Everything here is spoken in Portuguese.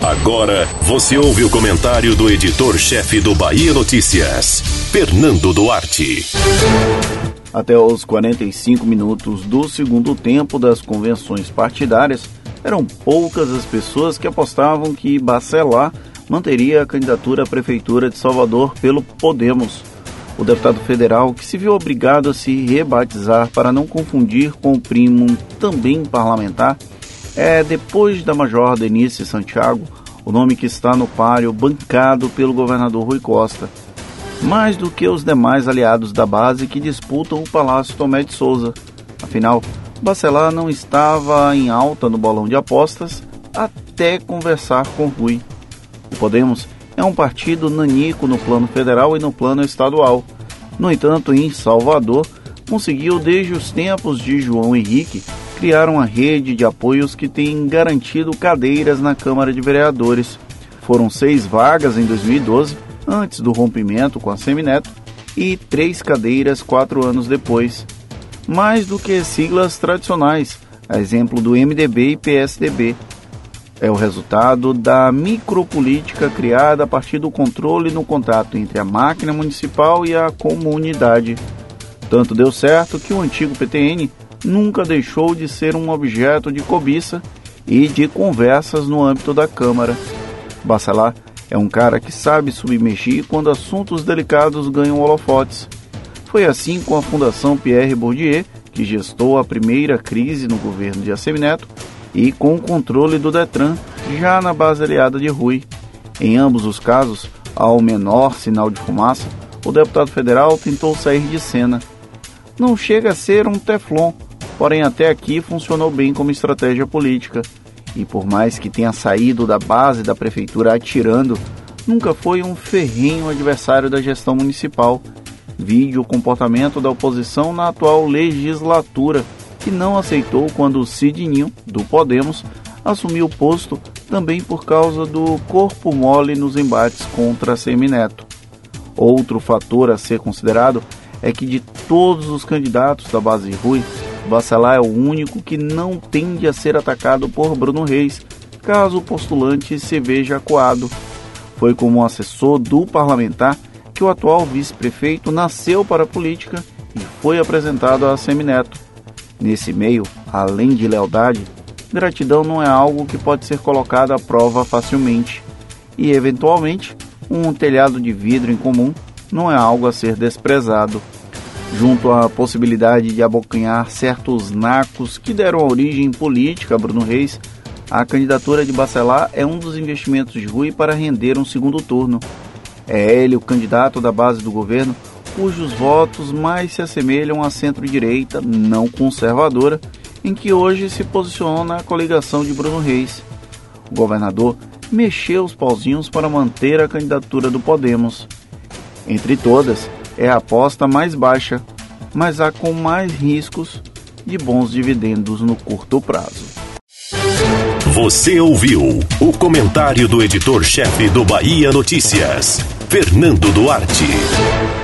Agora você ouve o comentário do editor-chefe do Bahia Notícias, Fernando Duarte. Até os 45 minutos do segundo tempo das convenções partidárias, eram poucas as pessoas que apostavam que Bacelar manteria a candidatura à Prefeitura de Salvador pelo Podemos. O deputado federal, que se viu obrigado a se rebatizar para não confundir com o primo também parlamentar, é, depois da Major Denise Santiago, o nome que está no páreo bancado pelo governador Rui Costa, mais do que os demais aliados da base que disputam o Palácio Tomé de Souza. Afinal, Bacelar não estava em alta no bolão de apostas até conversar com Rui. O Podemos é um partido nanico no plano federal e no plano estadual. No entanto, em Salvador, conseguiu desde os tempos de João Henrique criar uma rede de apoios que tem garantido cadeiras na Câmara de Vereadores. Foram seis vagas em 2012, antes do rompimento com a Semineto, e três cadeiras quatro anos depois. Mais do que siglas tradicionais, a exemplo do MDB e PSDB. É o resultado da micropolítica criada a partir do controle no contato entre a máquina municipal e a comunidade. Tanto deu certo que o antigo PTN nunca deixou de ser um objeto de cobiça e de conversas no âmbito da Câmara. Bacelar é um cara que sabe submergir quando assuntos delicados ganham holofotes. Foi assim com a Fundação Pierre Bourdieu, que gestou a primeira crise no governo de Assemineto, e com o controle do Detran, já na base aliada de Rui. Em ambos os casos, ao menor sinal de fumaça, o deputado federal tentou sair de cena. Não chega a ser um teflon, porém até aqui funcionou bem como estratégia política. E por mais que tenha saído da base da prefeitura atirando, nunca foi um ferrenho adversário da gestão municipal. Vide o comportamento da oposição na atual legislatura, que não aceitou quando Sidninho, do Podemos, assumiu o posto também por causa do corpo mole nos embates contra Semineto. Outro fator a ser considerado é que de todos os candidatos da base Rui, Bacelar é o único que não tende a ser atacado por Bruno Reis, caso o postulante se veja acuado. Foi como assessor do parlamentar que o atual vice-prefeito nasceu para a política e foi apresentado a Semineto. Nesse meio, além de lealdade, gratidão não é algo que pode ser colocado à prova facilmente. E, eventualmente, um telhado de vidro em comum não é algo a ser desprezado junto à possibilidade de abocanhar certos nacos que deram origem política a Bruno Reis, a candidatura de Bacelar é um dos investimentos de Rui para render um segundo turno. É ele o candidato da base do governo cujos votos mais se assemelham à centro-direita não conservadora, em que hoje se posiciona a coligação de Bruno Reis. O governador mexeu os pauzinhos para manter a candidatura do Podemos. Entre todas, é a aposta mais baixa, mas há com mais riscos de bons dividendos no curto prazo. Você ouviu o comentário do editor-chefe do Bahia Notícias, Fernando Duarte.